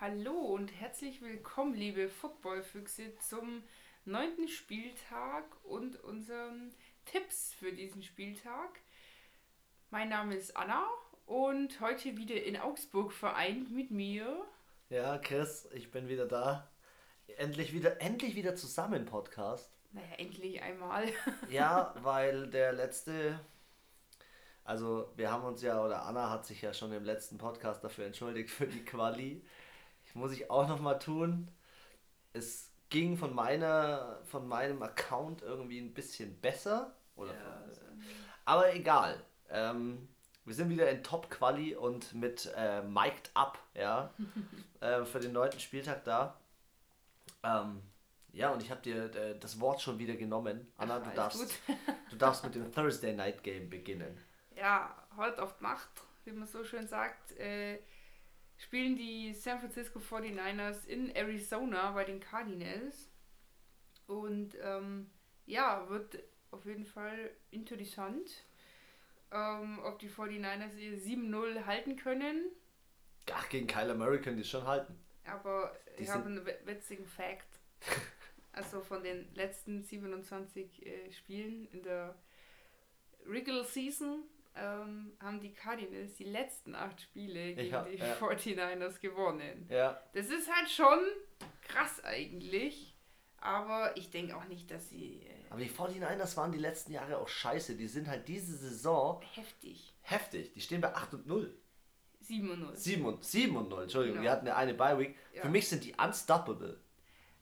Hallo und herzlich willkommen, liebe Footballfüchse, zum neunten Spieltag und unseren Tipps für diesen Spieltag. Mein Name ist Anna und heute wieder in Augsburg vereint mit mir. Ja, Chris, ich bin wieder da. Endlich wieder, endlich wieder zusammen Podcast. Naja, endlich einmal. ja, weil der letzte, also wir haben uns ja, oder Anna hat sich ja schon im letzten Podcast dafür entschuldigt für die Quali. Muss ich auch noch mal tun. Es ging von meiner, von meinem Account irgendwie ein bisschen besser. Oder ja, also. Aber egal. Ähm, wir sind wieder in Top-Quali und mit äh, Mic'd Up, ja, äh, für den neunten Spieltag da. Ähm, ja, und ich habe dir äh, das Wort schon wieder genommen. Anna, Ach, du, darfst, du darfst mit dem Thursday Night Game beginnen. Ja, heute auf Nacht, wie man so schön sagt, äh, spielen die San Francisco 49ers in Arizona bei den Cardinals. Und ähm, ja, wird auf jeden Fall interessant, ähm, ob die 49ers ihr 7-0 halten können. Ach, gegen Kyler Murray können die schon halten. Aber die ich habe einen witzigen Fact. also von den letzten 27 äh, Spielen in der Regular Season ähm, haben die Cardinals die letzten acht Spiele gegen hab, die ja. 49ers gewonnen. Ja. Das ist halt schon krass eigentlich. Aber ich denke auch nicht, dass sie. Äh aber die 49ers waren die letzten Jahre auch scheiße. Die sind halt diese Saison. Heftig. Heftig. Die stehen bei 8 und 0. 7 und 0. 7 und, 7 und 0, Entschuldigung. Genau. Wir hatten ja eine Bye-Week. Ja. Für mich sind die unstoppable.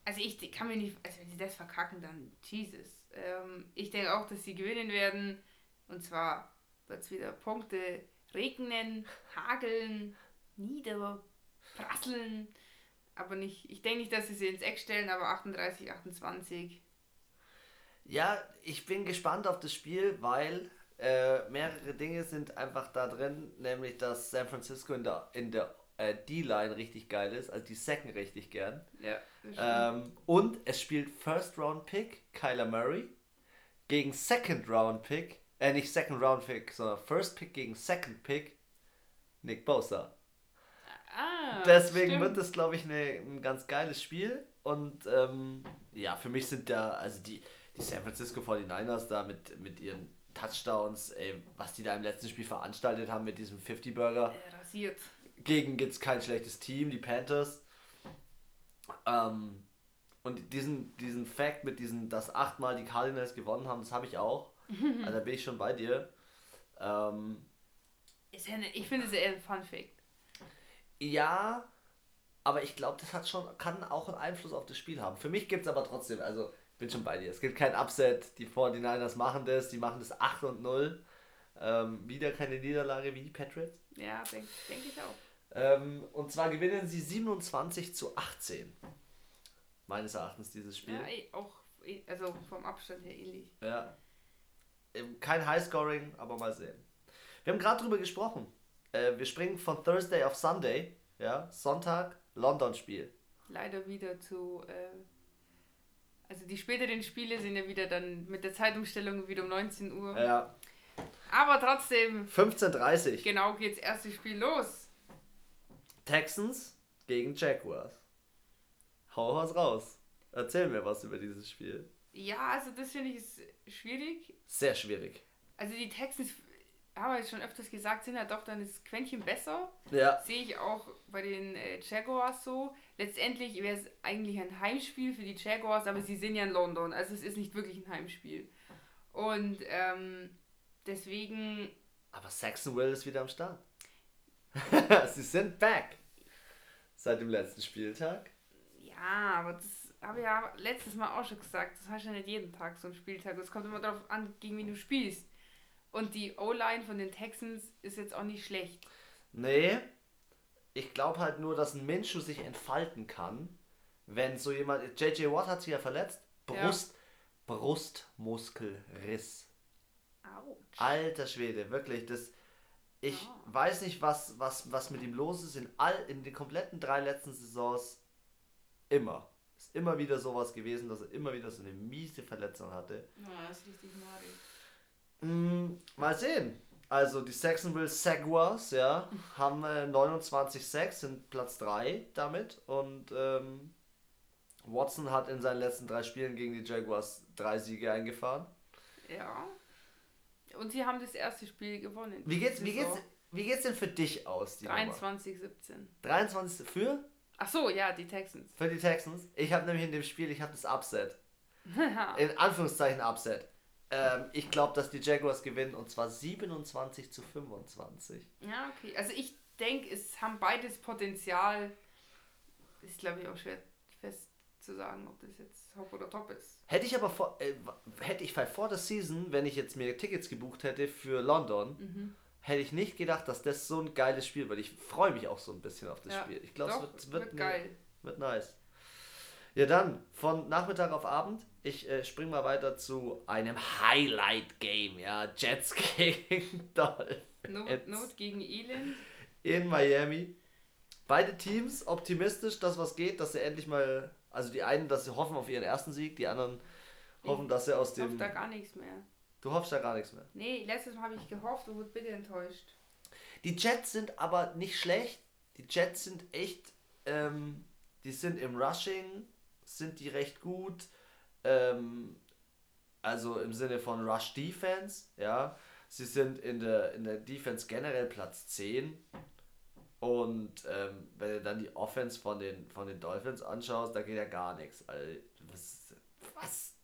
Also ich kann mir nicht. Also wenn sie das verkacken, dann Jesus. Ähm, ich denke auch, dass sie gewinnen werden. Und zwar wird es wieder Punkte regnen, hageln, niederprasseln. Aber nicht, ich denke nicht, dass sie sie ins Eck stellen, aber 38, 28. Ja, ich bin gespannt auf das Spiel, weil äh, mehrere Dinge sind einfach da drin, nämlich dass San Francisco in der, in der äh, D-Line richtig geil ist, also die sacken richtig gern. Ja. Ähm, und es spielt First Round Pick Kyler Murray gegen Second Round Pick äh, nicht Second Round Pick, sondern First Pick gegen Second Pick Nick Bosa. Ah, Deswegen stimmt. wird das, glaube ich, ne, ein ganz geiles Spiel. Und ähm, ja, für mich sind da, also die, die San Francisco 49ers da mit, mit ihren Touchdowns, ey, was die da im letzten Spiel veranstaltet haben mit diesem 50-Burger. Äh, rasiert. Gegen gibt es kein schlechtes Team, die Panthers. Ähm, und diesen, diesen Fact mit diesen, dass achtmal die Cardinals gewonnen haben, das habe ich auch. Also da bin ich schon bei dir. Ähm, ist ja eine, ich finde es eher ein Fun Fact. Ja, aber ich glaube, das hat schon, kann auch einen Einfluss auf das Spiel haben. Für mich gibt es aber trotzdem, also ich bin schon bei dir. Es gibt kein Upset, die 49ers machen das, die machen das 8 und 0. Ähm, wieder keine Niederlage wie die Patriots. Ja, denke denk ich auch. Ähm, und zwar gewinnen sie 27 zu 18. Meines Erachtens dieses Spiel. Ja, auch, also vom Abstand her ähnlich. Ja. Kein Highscoring, aber mal sehen. Wir haben gerade drüber gesprochen. Äh, wir springen von Thursday auf Sunday. Ja, Sonntag, London-Spiel. Leider wieder zu. Äh, also die späteren Spiele sind ja wieder dann mit der Zeitumstellung wieder um 19 Uhr. Ja. Aber trotzdem. 15.30 Genau geht's erste Spiel los. Texans gegen Jaguars. Hau was raus. Erzähl mir was über dieses Spiel. Ja, also das finde ich ist schwierig. Sehr schwierig. Also die Texans, haben wir schon öfters gesagt, sind ja doch dann das Quäntchen besser. Ja. Sehe ich auch bei den äh, Jaguars so. Letztendlich wäre es eigentlich ein Heimspiel für die Jaguars, aber sie sind ja in London, also es ist nicht wirklich ein Heimspiel. Und ähm, deswegen. Aber Saxonville ist wieder am Start. sie sind back. Seit dem letzten Spieltag. Ja, aber das habe ja letztes Mal auch schon gesagt, das hast du ja nicht jeden Tag so ein Spieltag. Es kommt immer darauf an, gegen wen du spielst. Und die O-Line von den Texans ist jetzt auch nicht schlecht. Nee, ich glaube halt nur, dass ein Minshew sich entfalten kann, wenn so jemand. JJ Watt hat sich ja verletzt. Brust, ja. Brustmuskelriss. Autsch. Alter Schwede, wirklich, das. Ich oh. weiß nicht, was, was, was mit ihm los ist in all in den kompletten drei letzten Saisons. Immer. Immer wieder sowas gewesen, dass er immer wieder so eine miese Verletzung hatte. Ja, das ist richtig madig. Mm, mal sehen. also die Saxonville Jaguars, ja, haben äh, 29-6, sind Platz 3 damit. Und ähm, Watson hat in seinen letzten drei Spielen gegen die Jaguars drei Siege eingefahren. Ja. Und sie haben das erste Spiel gewonnen. Wie geht's, wie geht's, wie geht's denn für dich aus? 23, 17. 23 für? Ach so, ja, die Texans. Für die Texans. Ich habe nämlich in dem Spiel, ich habe das Upset. in Anführungszeichen Upset. Ähm, ich glaube, dass die Jaguars gewinnen und zwar 27 zu 25. Ja, okay. Also ich denke, es haben beides Potenzial. Ist, glaube ich, auch schwer fest zu sagen, ob das jetzt Hop oder Top ist. Hätte ich aber vor, äh, hätte ich vor der Season, wenn ich jetzt mir Tickets gebucht hätte für London, mhm. Hätte ich nicht gedacht, dass das so ein geiles Spiel wird. Ich freue mich auch so ein bisschen auf das ja, Spiel. Ich glaube, es wird, wird, wird geil. Wird nice. Ja, dann von Nachmittag auf Abend. Ich äh, spring mal weiter zu einem Highlight-Game. Ja, Jets gegen Dolphins. Not, Not gegen Elend. In Miami. Beide Teams optimistisch, dass was geht, dass sie endlich mal. Also die einen, dass sie hoffen auf ihren ersten Sieg, die anderen hoffen, ich dass sie aus dem. Ich hoffe da gar nichts mehr. Du hoffst da gar nichts mehr. Nee, letztes Mal habe ich gehofft und wurde bitte enttäuscht. Die Jets sind aber nicht schlecht. Die Jets sind echt. Ähm, die sind im Rushing sind die recht gut. Ähm, also im Sinne von Rush Defense, ja. Sie sind in der, in der Defense generell Platz 10. Und ähm, wenn du dann die Offense von den, von den Dolphins anschaust, da geht ja gar nichts. Also, was? was?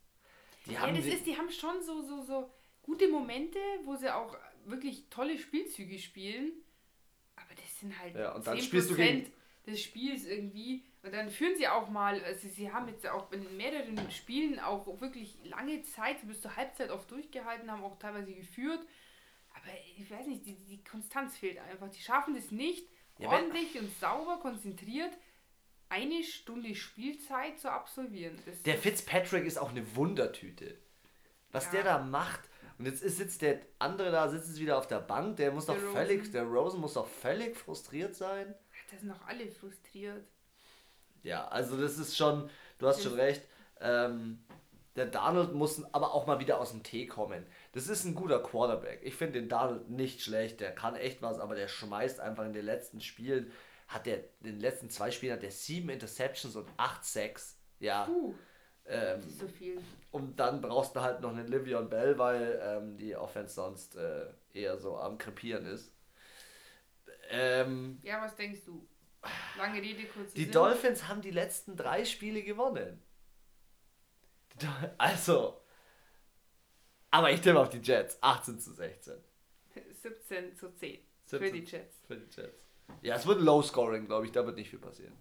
Die ja, haben das ist, die haben schon so, so, so gute Momente, wo sie auch wirklich tolle Spielzüge spielen. Aber das sind halt ja, und dann 10% spielst du gegen, des Spiels irgendwie. Und dann führen sie auch mal, also sie haben jetzt auch in mehreren Spielen auch wirklich lange Zeit, bis zur Halbzeit oft durchgehalten, haben auch teilweise geführt. Aber ich weiß nicht, die, die Konstanz fehlt einfach. Die schaffen das nicht, ja, ordentlich und sauber, konzentriert eine Stunde Spielzeit zu absolvieren. Das der Fitzpatrick ist auch eine Wundertüte. Was ja. der da macht. Und jetzt ist sitzt der andere da, sitzt jetzt wieder auf der Bank, der muss der doch völlig, der Rosen muss doch völlig frustriert sein. Da sind doch alle frustriert. Ja, also das ist schon, du hast schon recht. Ähm, der Donald muss aber auch mal wieder aus dem Tee kommen. Das ist ein guter Quarterback. Ich finde den Donald nicht schlecht. Der kann echt was, aber der schmeißt einfach in den letzten Spielen. Hat der in den letzten zwei Spielen hat der sieben Interceptions und acht Sacks. Ja. Puh, ähm, das ist so viel. Und dann brauchst du halt noch einen Livion Bell, weil ähm, die Offense sonst äh, eher so am Krepieren ist. Ähm, ja, was denkst du? Lange Rede, kurz. Die Sinn. Dolphins haben die letzten drei Spiele gewonnen. Also. Aber ich tippe auf die Jets. 18 zu 16. 17 zu 10. 17 für die Jets. Für die Jets. Ja, es wird Low Scoring, glaube ich. Da wird nicht viel passieren.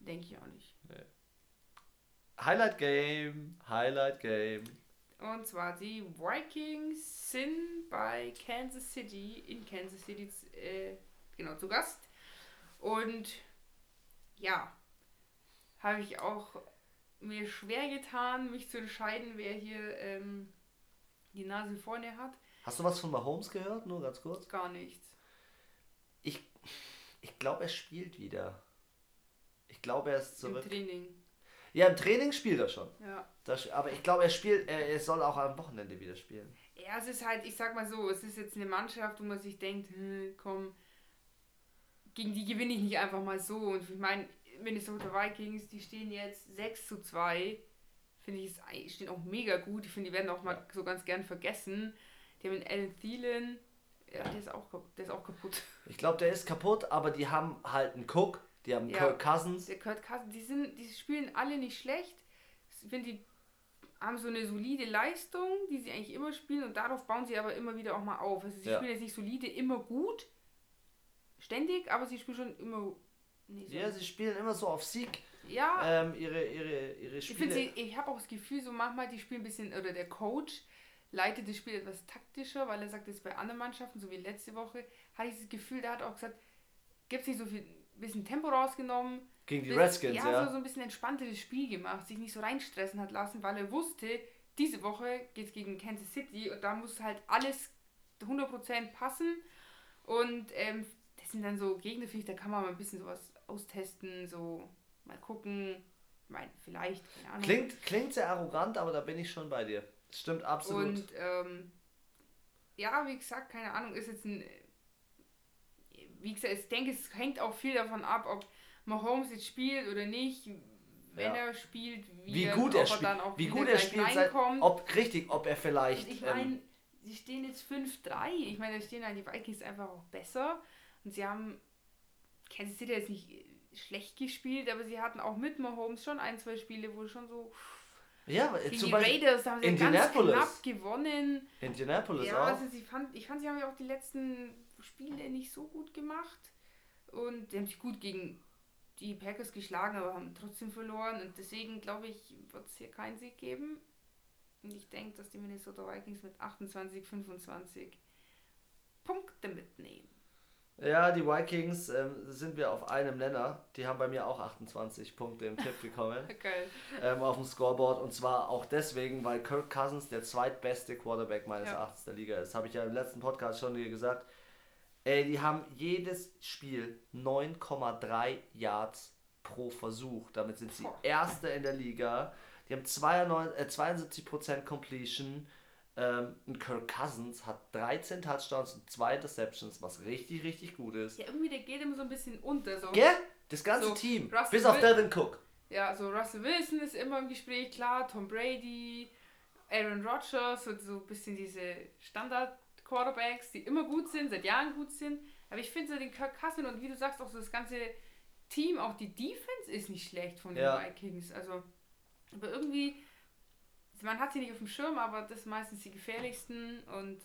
Denke ich auch nicht. Nee. Highlight Game. Highlight Game. Und zwar die Vikings sind bei Kansas City in Kansas City äh, genau zu Gast. Und ja, habe ich auch mir schwer getan, mich zu entscheiden, wer hier ähm, die Nase vorne hat. Hast du was von Mahomes gehört? Nur ganz kurz. Gar nichts. Ich, ich glaube, er spielt wieder. Ich glaube, er ist zurück. Im Training. Ja, im Training spielt er schon. Ja. Das, aber ich glaube, er spielt, er, er soll auch am Wochenende wieder spielen. Ja, es ist halt, ich sag mal so, es ist jetzt eine Mannschaft, wo man sich denkt, hm, komm, gegen die gewinne ich nicht einfach mal so. Und ich meine, Minnesota Vikings, die stehen jetzt 6 zu 2. Finde ich, stehen auch mega gut. Ich finde, die werden auch mal so ganz gern vergessen. Die haben einen Alan Thielen, ja, der ist auch, der ist auch kaputt. Ich glaube, der ist kaputt, aber die haben halt einen Cook, die haben ja, Kirk Cousins. Der Kurt Cousins, die, sind, die spielen alle nicht schlecht. Ich finde, die haben so eine solide Leistung, die sie eigentlich immer spielen und darauf bauen sie aber immer wieder auch mal auf. Also sie ja. spielen jetzt nicht solide immer gut, ständig, aber sie spielen schon immer. Nee, so ja, sie spielen immer so auf Sieg. Ja. Ähm, ihre, ihre, ihre Spiele. Ich, ich habe auch das Gefühl, so manchmal die spielen ein bisschen, oder der Coach leitet das Spiel etwas taktischer, weil er sagt, das bei anderen Mannschaften, so wie letzte Woche, hatte ich das Gefühl, der hat auch gesagt, gibt es nicht so viel, bisschen Tempo rausgenommen. Gegen die Redskins, ja. Ja, so, so ein bisschen entspannteres Spiel gemacht, sich nicht so reinstressen hat lassen, weil er wusste, diese Woche geht es gegen Kansas City und da muss halt alles 100% passen. Und ähm, das sind dann so Gegner, finde ich, da kann man mal ein bisschen sowas austesten, so mal gucken. Ich meine, vielleicht, keine Ahnung. Klingt, klingt sehr arrogant, aber da bin ich schon bei dir. Stimmt absolut. Und ähm, ja, wie gesagt, keine Ahnung, ist jetzt ein. Wie gesagt, ich denke, es hängt auch viel davon ab, ob Mahomes jetzt spielt oder nicht. Wenn ja. er spielt, wie, wie gut er, spielt, dann auch wie gut er spielt, reinkommt. ob richtig, ob er vielleicht. Und ich meine, ähm, sie stehen jetzt 5-3. Ich meine, da stehen dann die Vikings einfach auch besser. Und sie haben Kansas City jetzt nicht schlecht gespielt, aber sie hatten auch mit Mahomes schon ein, zwei Spiele, wo schon so. Ja, gegen die Raiders haben sie ganz knapp gewonnen. Indianapolis ja, auch. Also sie fand, ich fand, sie haben ja auch die letzten Spiele nicht so gut gemacht. Und sie haben sich gut gegen die Packers geschlagen, aber haben trotzdem verloren. Und deswegen glaube ich, wird es hier keinen Sieg geben. Und ich denke, dass die Minnesota Vikings mit 28, 25 Punkte mitnehmen. Ja, die Vikings ähm, sind wir auf einem Nenner. Die haben bei mir auch 28 Punkte im Tipp bekommen. okay. ähm, auf dem Scoreboard. Und zwar auch deswegen, weil Kirk Cousins der zweitbeste Quarterback meines ja. Erachtens der Liga ist. Habe ich ja im letzten Podcast schon gesagt. Ey, die haben jedes Spiel 9,3 Yards pro Versuch. Damit sind sie Erste in der Liga. Die haben 92, äh, 72% Completion. Ähm, und Kirk Cousins hat 13 Touchdowns und 2 Interceptions, was richtig, richtig gut ist. Ja, irgendwie der geht immer so ein bisschen unter. So. Gell? Das ganze so, Team. Russell bis auf Devin Cook. Ja, so Russell Wilson ist immer im Gespräch, klar, Tom Brady, Aaron Rodgers, so, so ein bisschen diese Standard- Quarterbacks, die immer gut sind, seit Jahren gut sind. Aber ich finde so den Kirk Cousins und wie du sagst, auch so das ganze Team, auch die Defense ist nicht schlecht von den ja. Vikings. Also, aber irgendwie, man hat sie nicht auf dem Schirm, aber das sind meistens die gefährlichsten und.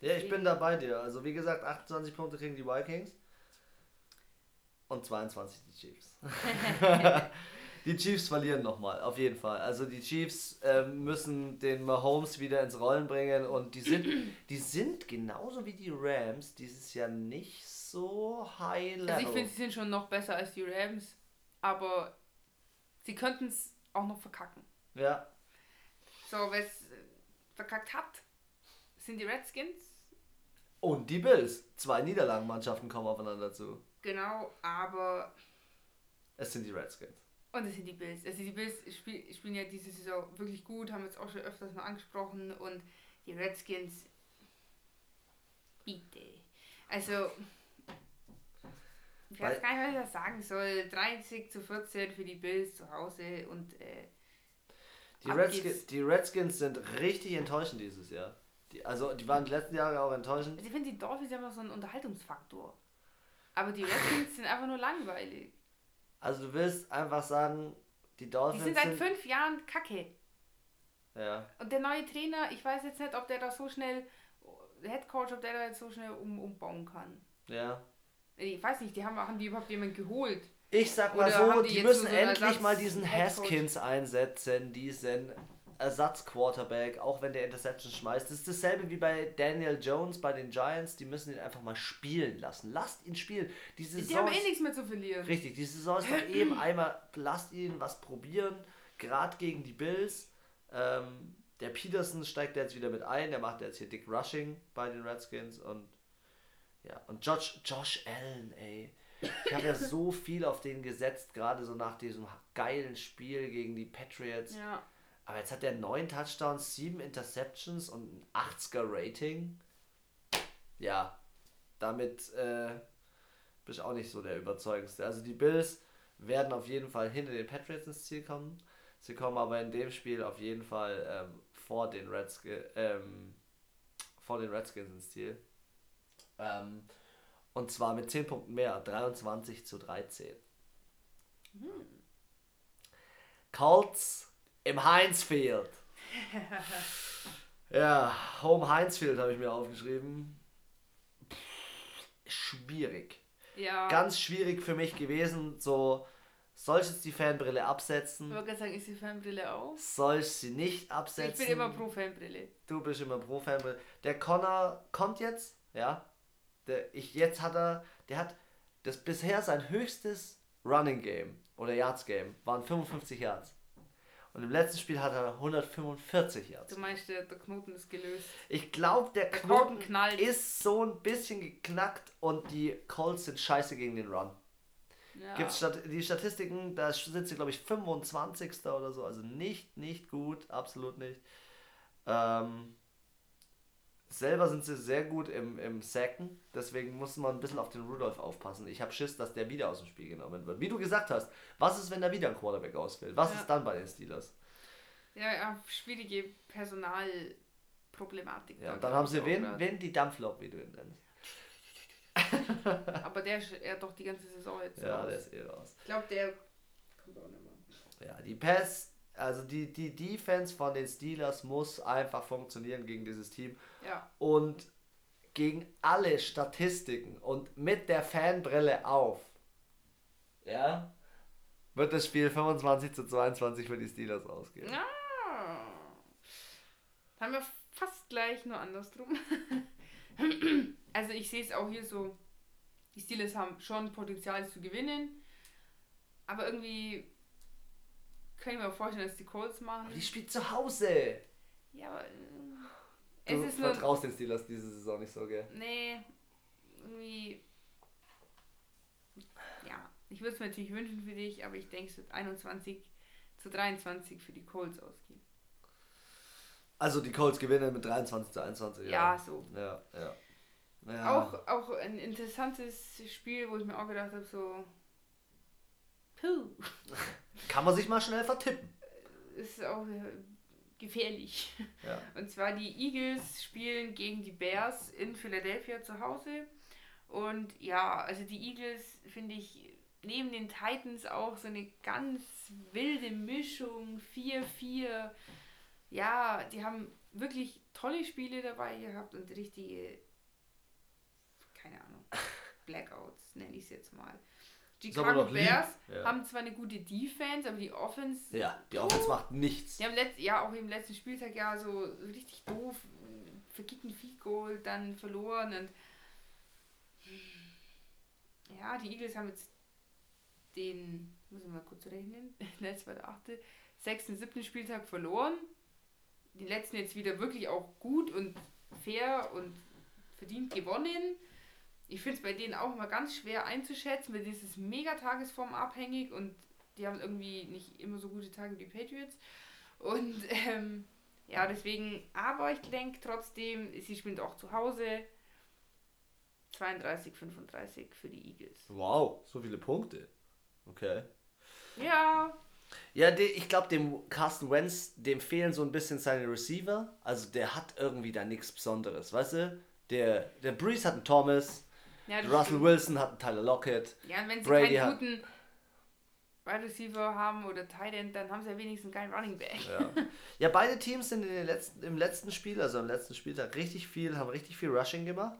Ja, ich bin da bei dir. Also, wie gesagt, 28 Punkte kriegen die Vikings und 22 die Chiefs. die Chiefs verlieren nochmal, auf jeden Fall. Also die Chiefs ähm, müssen den Mahomes wieder ins Rollen bringen und die sind, die sind genauso wie die Rams dieses Jahr nicht so high level. Also ich finde, sie sind schon noch besser als die Rams, aber sie könnten es auch noch verkacken. Ja. So, wer es verkackt hat, sind die Redskins. Und die Bills. Zwei Niederlagenmannschaften kommen aufeinander zu. Genau, aber. Es sind die Redskins. Und es sind die Bills. Also die Bills spiel, spielen ja diese Saison wirklich gut, haben jetzt auch schon öfters mal angesprochen. Und die Redskins, bitte. Also, ich weiß gar nicht, was ich da sagen soll. 30 zu 14 für die Bills zu Hause und äh, die, Redskins, die Redskins sind richtig enttäuschend dieses Jahr. Die, also die waren die letzten Jahre auch enttäuschend. Ich finde, die Dolphins haben so einen Unterhaltungsfaktor. Aber die Redskins sind einfach nur langweilig. Also du willst einfach sagen, die Dolphins. Die sind seit fünf Jahren kacke. Ja. Und der neue Trainer, ich weiß jetzt nicht, ob der da so schnell, der Head Coach, ob der da jetzt so schnell um, umbauen kann. Ja. Ich weiß nicht, die haben, haben die überhaupt jemanden geholt? Ich sag mal Oder so, die, die müssen so endlich mal diesen Haskins einsetzen, diesen Ersatzquarterback, auch wenn der Interception schmeißt. Das ist dasselbe wie bei Daniel Jones bei den Giants. Die müssen ihn einfach mal spielen lassen. Lasst ihn spielen. Die, Saison die haben eh nichts mehr zu verlieren. Richtig, die Saison ist doch eben einmal, lasst ihn was probieren. Gerade gegen die Bills. Ähm, der Peterson steigt jetzt wieder mit ein. Der macht jetzt hier Dick Rushing bei den Redskins. Und ja, und Josh, Josh Allen, ey. Ich habe ja so viel auf den gesetzt, gerade so nach diesem geilen Spiel gegen die Patriots. Ja. Aber jetzt hat er neun Touchdowns, sieben Interceptions und ein 80er Rating. Ja, damit äh, bin ich auch nicht so der überzeugendste. Also die Bills werden auf jeden Fall hinter den Patriots ins Ziel kommen. Sie kommen aber in dem Spiel auf jeden Fall ähm, vor, den Redskins, ähm, vor den Redskins ins Ziel. Ähm, und zwar mit 10 Punkten mehr, 23 zu 13. Hm. Colts im Heinzfield. ja, Home Heinzfield habe ich mir aufgeschrieben. Pff, schwierig. Ja. Ganz schwierig für mich gewesen, so soll ich jetzt die Fanbrille absetzen? Ich wollte sagen, ist die Fanbrille auch? Soll ich sie nicht absetzen? Ich bin immer pro Fanbrille. Du bist immer pro Fanbrille. Der Connor kommt jetzt, ja. Der, ich, jetzt hat er, der hat das bisher sein höchstes Running Game oder Yards Game waren 55 Yards. Und im letzten Spiel hat er 145 Yards. Du meinst, der, der Knoten ist gelöst? Ich glaube, der, der, Knoten ist so ein bisschen geknackt und die Colts sind scheiße gegen den Run. Ja. Gibt's Stat die Statistiken, da sind sie, glaube ich, 25. oder so. Also nicht, nicht gut, absolut nicht. Ähm, Selber sind sie sehr gut im, im Sacken, deswegen muss man ein bisschen auf den Rudolph aufpassen. Ich habe Schiss, dass der wieder aus dem Spiel genommen wird. Wie du gesagt hast, was ist, wenn da wieder ein Quarterback ausfällt? Was ja. ist dann bei den Steelers? Ja, ja schwierige Personalproblematik. Ja, und dann haben sie wen, wen? Die Dampflok, wie du ihn nennst. Aber der ist ja doch die ganze Saison jetzt Ja, raus. der ist eh raus. Ich glaube, der kommt auch nicht mehr. Ja, die Pass, also die, die Defense von den Steelers muss einfach funktionieren gegen dieses Team. Ja. Und gegen alle Statistiken und mit der Fanbrille auf. Ja. Wird das Spiel 25 zu 22 für die Steelers ausgehen. Ja. Haben wir fast gleich nur andersrum. also ich sehe es auch hier so, die Steelers haben schon Potenzial zu gewinnen, aber irgendwie kann ich mir vorstellen, dass die Colts machen. Aber die spielt zu Hause. Ja, aber. Äh, es du ist vertraust nur, den Steelers diese Saison nicht so, gell? Nee, irgendwie. Ja, ich würde es mir natürlich wünschen für dich, aber ich denke, es wird 21 zu 23 für die Colts ausgehen. Also die Colts gewinnen mit 23 zu 21. Ja, ja so. Ja, ja. ja. Auch, auch ein interessantes Spiel, wo ich mir auch gedacht habe, so. Puh. Kann man sich mal schnell vertippen. Ist auch äh, gefährlich. Ja. Und zwar die Eagles spielen gegen die Bears in Philadelphia zu Hause. Und ja, also die Eagles finde ich neben den Titans auch so eine ganz wilde Mischung. 4-4 ja, die haben wirklich tolle Spiele dabei gehabt und richtige, keine Ahnung, Blackouts nenne ich es jetzt mal. Chicago Bears ja. haben zwar eine gute Defense, aber die Offense. Ja, die Offense oh, macht nichts. Die haben letzt, ja auch im letzten Spieltag ja so richtig doof verkickten Field Goal dann verloren und ja, die Eagles haben jetzt den, muss ich mal kurz rechnen, letzte war der achte, sechsten, siebten Spieltag verloren die letzten jetzt wieder wirklich auch gut und fair und verdient gewonnen. Ich finde es bei denen auch immer ganz schwer einzuschätzen, weil dieses mega Tagesform abhängig und die haben irgendwie nicht immer so gute Tage wie die Patriots. Und ähm, ja, deswegen, aber ich denke trotzdem, sie spielen auch zu Hause. 32, 35 für die Eagles. Wow, so viele Punkte. Okay. Ja, ja, de, ich glaube, dem Carsten Wentz, dem fehlen so ein bisschen seine Receiver. Also der hat irgendwie da nichts Besonderes, weißt du? Der, der Breeze hat einen Thomas, ja, Russell. Wilson hat einen Tyler Lockett. Ja, und wenn sie Brady keinen guten Wide Receiver haben oder Tight End, dann haben sie ja wenigstens keinen Running Back. Ja. ja, beide Teams sind in den letzten, im letzten Spiel, also im letzten Spieltag, richtig viel, haben richtig viel Rushing gemacht.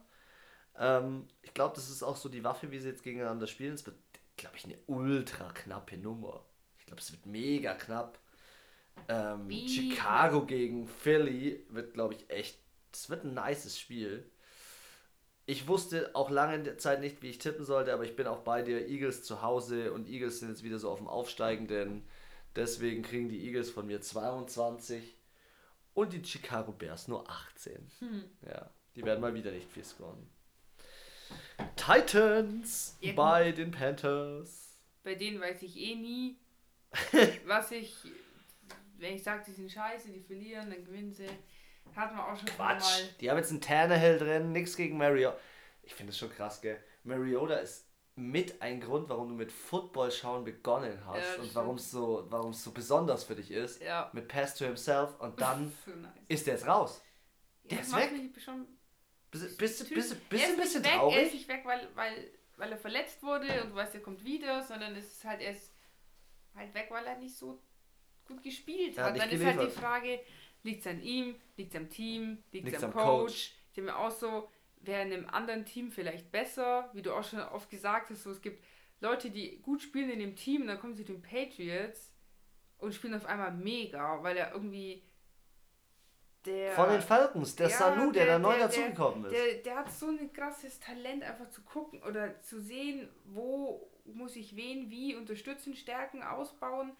Ähm, ich glaube, das ist auch so die Waffe, wie sie jetzt gegeneinander spielen. Es wird, glaube ich, eine ultra knappe Nummer. Ich glaube, es wird mega knapp. Ähm, Chicago gegen Philly wird, glaube ich, echt. Das wird ein nices Spiel. Ich wusste auch lange Zeit nicht, wie ich tippen sollte, aber ich bin auch bei dir. Eagles zu Hause und Eagles sind jetzt wieder so auf dem Aufsteigenden. Deswegen kriegen die Eagles von mir 22 und die Chicago Bears nur 18. Hm. Ja, die werden mal wieder nicht viel scoren. Titans ja, bei den Panthers. Bei denen weiß ich eh nie, was ich, wenn ich sage, die sind scheiße, die verlieren, dann gewinnen sie. Hat man auch schon Quatsch. mal. Die haben jetzt einen Tannehill drin, nichts gegen Mariota. Ich finde es schon krass, gell? Mariota ist mit ein Grund, warum du mit Football schauen begonnen hast ja, und warum es so, so besonders für dich ist. Ja. Mit Pass to Himself und dann so nice. ist der jetzt raus. Der ja, ist weg. Schon bist, bist, bist, bist, ein bisschen weg, traurig? Er ist nicht weg, weil, weil, weil er verletzt wurde und du weißt, er kommt wieder, sondern es ist halt erst halt weg, weil er nicht so gut gespielt hat. Dann ist halt die Frage, liegt es an ihm, liegt es am Team, liegt es am, am, Coach? Coach? Ich denke mir auch so, wäre in einem anderen Team vielleicht besser, wie du auch schon oft gesagt hast, so es gibt Leute, die gut spielen in dem Team und dann kommen sie zu den Patriots und spielen auf einmal mega, weil er irgendwie der, Von den Falcons, der ja, Sanu, der, der da neu dazugekommen ist. Der, der hat so ein krasses Talent, einfach zu gucken oder zu sehen, wo muss ich wen wie unterstützen, stärken, ausbauen.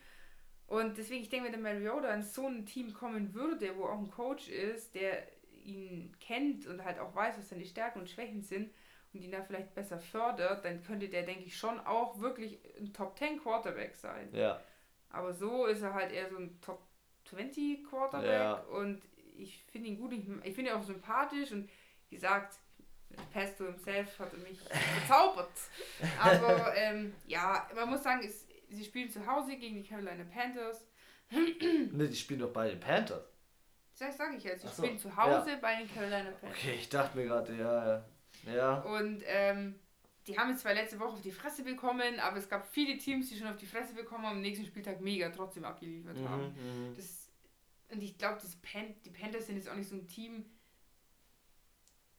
Und deswegen, ich denke, wenn der Mariota in so ein Team kommen würde, wo auch ein Coach ist, der ihn kennt und halt auch weiß, was seine Stärken und Schwächen sind und ihn da vielleicht besser fördert, dann könnte der, denke ich, schon auch wirklich ein Top 10 Quarterback sein. Ja. Aber so ist er halt eher so ein Top 20 Quarterback ja. und ich finde ihn gut, ich, ich finde ihn auch sympathisch und wie gesagt, Pesto himself hat mich verzaubert. Aber ähm, ja, man muss sagen, es, sie spielen zu Hause gegen die Carolina Panthers. ne, die spielen doch bei den Panthers. Das sage ich jetzt. Sie so, spielen zu Hause ja. bei den Carolina Panthers. Okay, ich dachte mir gerade, ja, ja. ja. Und ähm, die haben jetzt zwar letzte Woche auf die Fresse bekommen, aber es gab viele Teams, die schon auf die Fresse bekommen und am nächsten Spieltag mega trotzdem abgeliefert mhm, haben. Mhm. Das, und ich glaube, Pan die Panthers sind jetzt auch nicht so ein Team.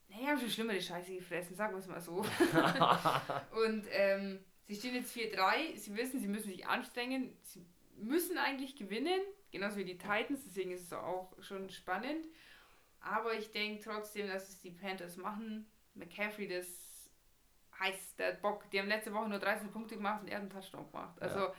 Naja, haben schon schlimmere Scheiße gefressen, sagen wir es mal so. und ähm, sie stehen jetzt 4-3, sie wissen, sie müssen sich anstrengen, sie müssen eigentlich gewinnen, genauso wie die Titans, deswegen ist es auch schon spannend. Aber ich denke trotzdem, dass es die Panthers machen. McCaffrey, das heißt der Bock. Die haben letzte Woche nur 13 Punkte gemacht und er hat einen Touchdown gemacht. Also ja.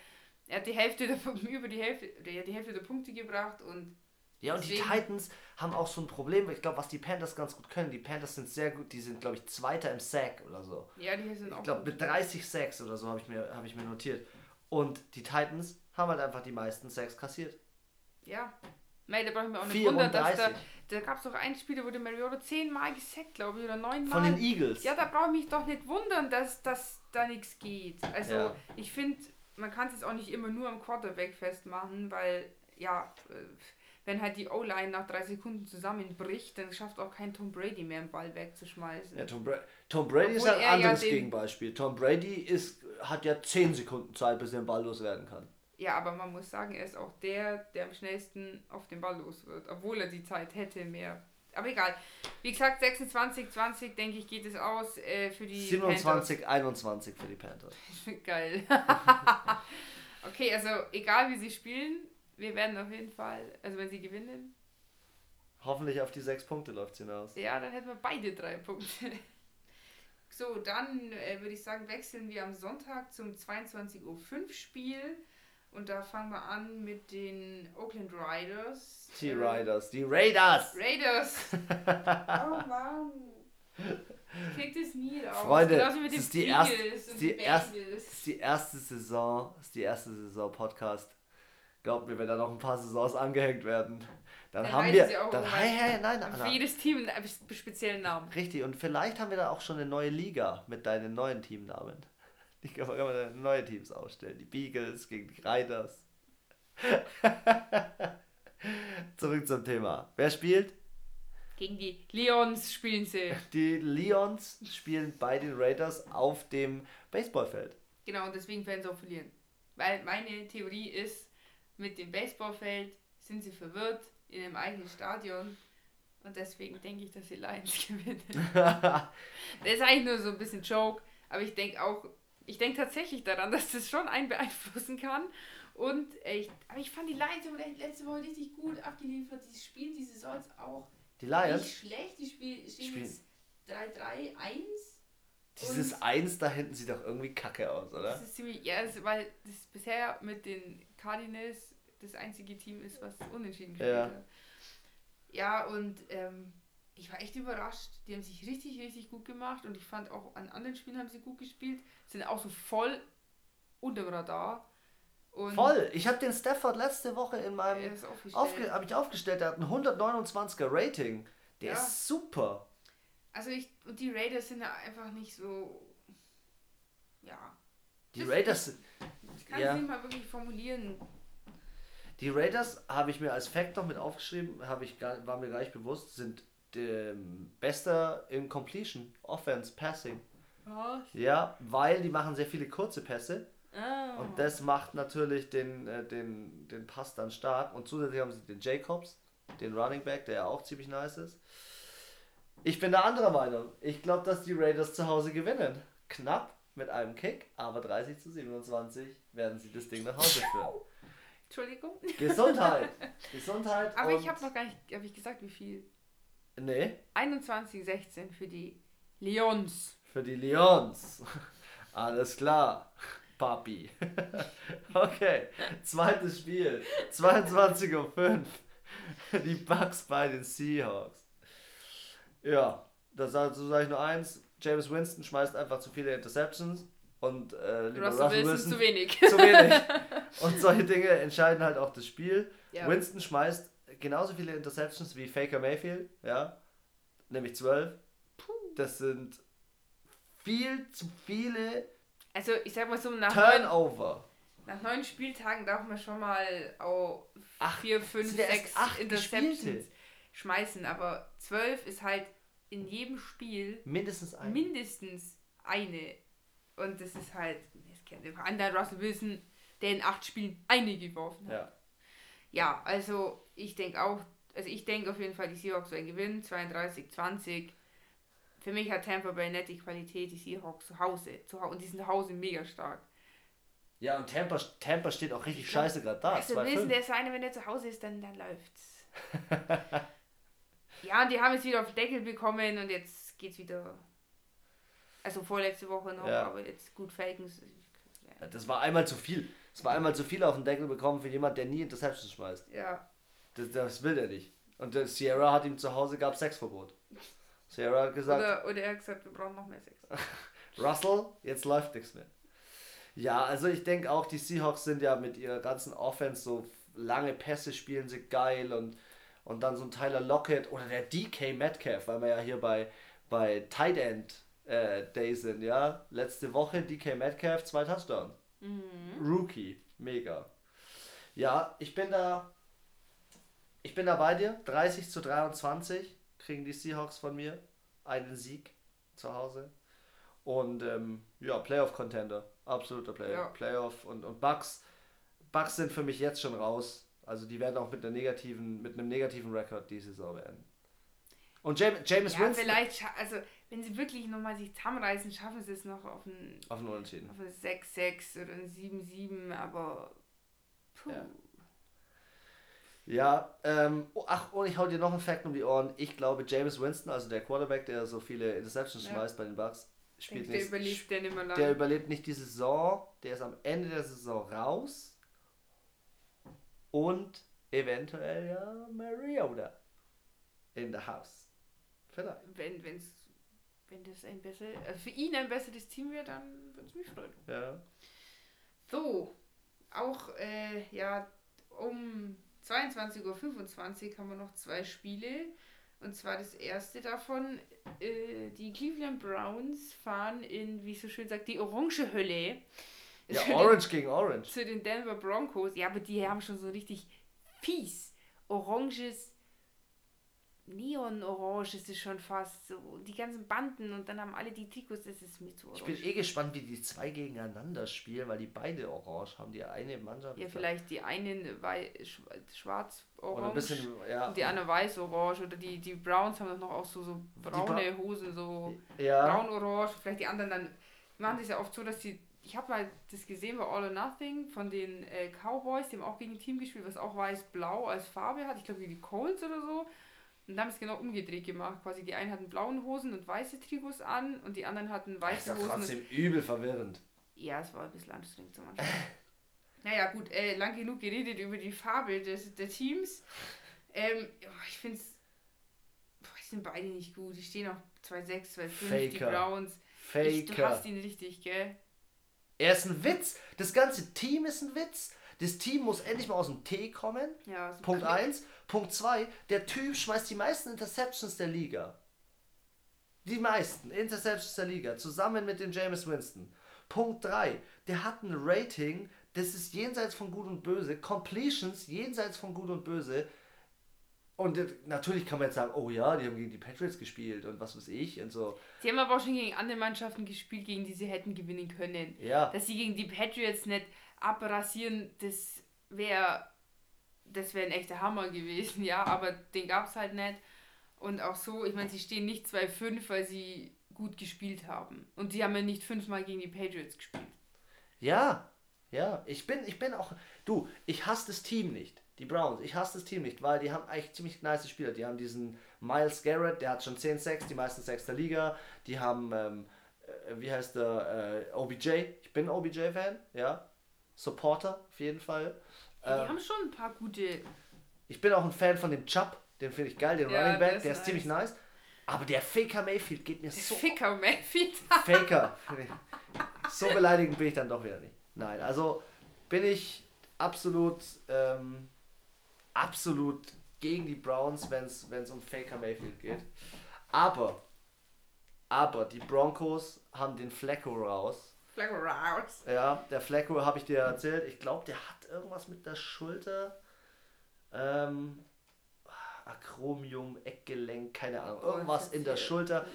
er hat die Hälfte der, über die Hälfte, die Hälfte der Punkte gebracht und ja, und Deswegen. die Titans haben auch so ein Problem, ich glaube, was die Panthers ganz gut können. Die Panthers sind sehr gut, die sind, glaube ich, Zweiter im Sack oder so. Ja, die sind auch. Ich glaube, mit 30 Sacks oder so habe ich, mir, hab ich mir notiert. Und die Titans haben halt einfach die meisten Sacks kassiert. Ja. Mate, da brauche ich mir auch nicht wundern, dass da, da gab es doch ein Spiel, da wurde Mariota zehnmal gesackt, glaube ich, oder neunmal. Von den Eagles. Ja, da brauche ich mich doch nicht wundern, dass, dass da nichts geht. Also, ja. ich finde, man kann es jetzt auch nicht immer nur am Quarterback festmachen, weil, ja, äh, wenn halt die O-Line nach drei Sekunden zusammenbricht, dann schafft auch kein Tom Brady mehr, einen Ball wegzuschmeißen. Ja, Tom, Bra Tom Brady Obwohl ist ein anderes ja Gegenbeispiel. Tom Brady ist, hat ja zehn Sekunden Zeit, bis er den Ball loswerden kann. Ja, aber man muss sagen, er ist auch der, der am schnellsten auf den Ball los wird, obwohl er die Zeit hätte mehr. Aber egal. Wie gesagt, 26, 20, denke ich, geht es aus äh, für die 27, Panthers. 21 für die Panthers. Geil. okay, also egal wie sie spielen, wir werden auf jeden Fall, also wenn sie gewinnen. Hoffentlich auf die sechs Punkte läuft es hinaus. Ja, dann hätten wir beide drei Punkte. So, dann äh, würde ich sagen, wechseln wir am Sonntag zum 22.05 Uhr Spiel. Und da fangen wir an mit den Oakland Riders. Die Riders, die Raiders! Raiders! oh Mann! Kriegt es nie raus. Freunde, es ist die, erste, ist die, erste, ist die erste Saison, ist die erste Saison Podcast. Glaubt mir, wenn da noch ein paar Saisons angehängt werden, dann, dann haben wir. Dann, hey, hey, nein, nein, Für jedes Team einen speziellen Namen. Richtig, und vielleicht haben wir da auch schon eine neue Liga mit deinen neuen Teamnamen. Die kann man, kann man neue Teams aufstellen. Die Beagles gegen die Riders. Zurück zum Thema. Wer spielt? Gegen die Lions spielen sie. Die Lions spielen bei den Raiders auf dem Baseballfeld. Genau, und deswegen werden sie auch verlieren. Weil meine Theorie ist, mit dem Baseballfeld sind sie verwirrt in dem eigenen Stadion. Und deswegen denke ich, dass die Lions gewinnen. das ist eigentlich nur so ein bisschen Joke. Aber ich denke auch, ich denke tatsächlich daran, dass das schon einen beeinflussen kann. Und ich, aber ich fand die Lions letzte Woche richtig gut abgeliefert. Die spielen die Saison auch die Lions? nicht schlecht. Die spiel, stehen jetzt 3-3-1. Dieses 1 da hinten sieht doch irgendwie kacke aus, oder? Das ist ziemlich, ja, das, weil das bisher mit den Cardinals das einzige Team ist, was unentschieden gespielt ja. hat. Ja, und ähm, ich war echt überrascht. Die haben sich richtig, richtig gut gemacht und ich fand auch an anderen Spielen haben sie gut gespielt. Sind auch so voll unter dem Radar. Und voll! Ich habe den Stafford letzte Woche in meinem. Aufge habe ich aufgestellt, der hat ein 129er Rating. Der ja. ist super. Also ich. Und die Raiders sind ja einfach nicht so. Ja. Die Raiders. Ich kann ja. es nicht mal wirklich formulieren. Die Raiders habe ich mir als Fact noch mit aufgeschrieben, ich gar, war mir gar nicht bewusst, sind ähm, bester in Completion, Offense, Passing. Was? Ja, weil die machen sehr viele kurze Pässe. Oh. Und das macht natürlich den, äh, den, den Pass dann stark. Und zusätzlich haben sie den Jacobs, den Running Back, der ja auch ziemlich nice ist. Ich bin der anderer Meinung. Ich glaube, dass die Raiders zu Hause gewinnen. Knapp mit einem Kick, aber 30 zu 27 werden sie das Ding nach Hause führen. Entschuldigung. Gesundheit. Gesundheit. Aber ich habe noch gar nicht, habe ich gesagt, wie viel? Nee. 21-16 für die Lions. Für die Lions. Alles klar. Papi. okay. Zweites Spiel. 22.05 Uhr. Die Bucks bei den Seahawks. Ja, das dazu sage ich nur eins. James Winston schmeißt einfach zu viele Interceptions und äh, lieber Russell, Russell Wilson zu wenig. Zu wenig. Und solche Dinge entscheiden halt auch das Spiel. Ja. Winston schmeißt genauso viele Interceptions wie Faker Mayfield, ja, nämlich zwölf. Das sind viel zu viele also ich sag mal so nach Turnover. Neun, nach neun Spieltagen darf man schon mal auch Ach, vier, fünf, sechs Interceptions Gespielte. schmeißen, aber zwölf ist halt in jedem Spiel mindestens eine. Mindestens eine. Und das ist halt, das kennt einfach andere Russell Wilson, der in acht Spielen eine geworfen hat. Ja, ja also ich denke auch, also ich denke auf jeden Fall, die Seahawks werden gewinnen, 32, 20. Für mich hat Tampa Bay die Qualität, die Seahawks zu Hause. Zu Hause und die sind zu Hause mega stark. Ja, und Tampa, Tampa steht auch richtig scheiße gerade da. Also wissen, der ist eine, wenn er zu Hause ist, dann, dann läuft's. ja, und die haben es wieder auf den Deckel bekommen und jetzt geht's wieder. Also vorletzte Woche noch, ja. aber jetzt gut faken. Ja. Das war einmal zu viel. Das war einmal zu viel auf den Deckel bekommen für jemand, der nie Interceptions schmeißt. Ja. Das, das will er nicht. Und Sierra hat ihm zu Hause gab Sexverbot. Sarah hat gesagt. Oder, oder er hat gesagt, wir brauchen noch mehr Sex. Russell, jetzt läuft nichts mehr. Ja, also ich denke auch, die Seahawks sind ja mit ihrer ganzen Offense so lange Pässe spielen sie geil und, und dann so ein Tyler Lockett oder der DK Metcalf, weil wir ja hier bei, bei Tight End äh, Day sind, ja. Letzte Woche DK Metcalf, zwei Touchdowns. Mhm. Rookie, mega. Ja, ich bin da, ich bin da bei dir, 30 zu 23 kriegen die Seahawks von mir einen Sieg zu Hause. Und ähm, ja, Playoff-Contender. Absoluter Play ja. Playoff. Und, und Bucks, Bucks sind für mich jetzt schon raus. Also die werden auch mit, einer negativen, mit einem negativen Rekord diese Saison werden. Und James, James ja, Winston. Vielleicht, also wenn sie wirklich nochmal sich zusammenreißen, schaffen sie es noch auf ein, auf ein Unentschieden. Auf ein 6-6 oder ein 7-7, aber puh. Ja. Ja, ähm, oh, ach, und ich hau dir noch einen Fact um die Ohren. Ich glaube, James Winston, also der Quarterback, der so viele Interceptions ja. schmeißt bei den Bucks, spielt nicht. Der überlebt der nicht. Der überlebt nicht die Saison. Der ist am Ende der Saison raus. Und eventuell ja Mariota in the house. Vielleicht. Wenn, wenn's, wenn das ein besser, also für ihn ein besseres Team wäre, dann würde es mich freuen. Ja. So, auch äh, ja, um 22.25 Uhr haben wir noch zwei Spiele. Und zwar das erste davon, äh, die Cleveland Browns fahren in, wie ich so schön sagt, die Orange Hölle. Ja, Orange den, gegen Orange. Zu den Denver Broncos. Ja, aber die haben schon so richtig fies oranges Neon-Orange ist es schon fast. So. Die ganzen Banden und dann haben alle die Trikots, das ist mir zu orange. Ich bin eh gespannt, wie die zwei gegeneinander spielen, weil die beide orange haben. Die eine Mannschaft. Ja, vielleicht die einen schwarz-orange ja. und die andere weiß-orange. Oder die, die Browns haben noch auch so, so braune Bra Hosen, so ja. braun-orange. Vielleicht die anderen dann machen das ja oft so, dass die ich habe mal das gesehen bei All or Nothing von den äh, Cowboys, die haben auch gegen ein Team gespielt, was auch weiß-blau als Farbe hat. Ich glaube, wie die Colts oder so. Und haben es genau umgedreht gemacht. Quasi die einen hatten blauen Hosen und weiße Trikots an und die anderen hatten weiße Hosen. Das ist trotzdem übel verwirrend. Ja, es war ein bisschen anstrengend zum Anfang. naja, gut, äh, lang genug geredet über die Farbe des, der Teams. Ähm, ich finde es. Die sind beide nicht gut. Die stehen auf 2,6, 2,5, die Browns. Faker. Ich, du hast ihn richtig, gell? Er ist ein Witz. Das ganze Team ist ein Witz. Das Team muss endlich mal aus dem Tee kommen. Ja, Punkt 1. Punkt 2. Der Typ schmeißt die meisten Interceptions der Liga. Die meisten Interceptions der Liga. Zusammen mit dem James Winston. Punkt 3. Der hat ein Rating, das ist jenseits von Gut und Böse. Completions jenseits von Gut und Böse. Und natürlich kann man jetzt sagen, oh ja, die haben gegen die Patriots gespielt und was weiß ich und so. Sie haben aber auch schon gegen andere Mannschaften gespielt, gegen die sie hätten gewinnen können. Ja. Dass sie gegen die Patriots nicht abrasieren, das wäre das wäre ein echter Hammer gewesen, ja, aber den gab es halt nicht. Und auch so, ich meine, sie stehen nicht 2-5, weil sie gut gespielt haben. Und sie haben ja nicht fünfmal gegen die Patriots gespielt. Ja, ja, ich bin, ich bin auch, du, ich hasse das Team nicht. Die Browns, ich hasse das Team nicht, weil die haben eigentlich ziemlich nice Spieler. Die haben diesen Miles Garrett, der hat schon 10 Sacks, die meisten Sacks der Liga. Die haben, ähm, äh, wie heißt der, äh, OBJ. Ich bin OBJ-Fan, ja. Supporter auf jeden Fall. Die ähm, haben schon ein paar gute. Ich bin auch ein Fan von dem Chubb, den finde ich geil, den ja, Running Back, der ist, der ist nice. ziemlich nice. Aber der Faker Mayfield geht mir so. Faker Mayfield? Faker. So beleidigend bin ich dann doch wieder nicht. Nein, also bin ich absolut, ähm, absolut gegen die Browns, wenn es um Faker Mayfield geht. Aber, aber die Broncos haben den Flacco raus. Flacco raus. Ja, der Flacco habe ich dir erzählt. Ich glaube, der hat irgendwas mit der Schulter. Ähm, Akromium, Eckgelenk, keine Ahnung. Oh, irgendwas in der Schulter.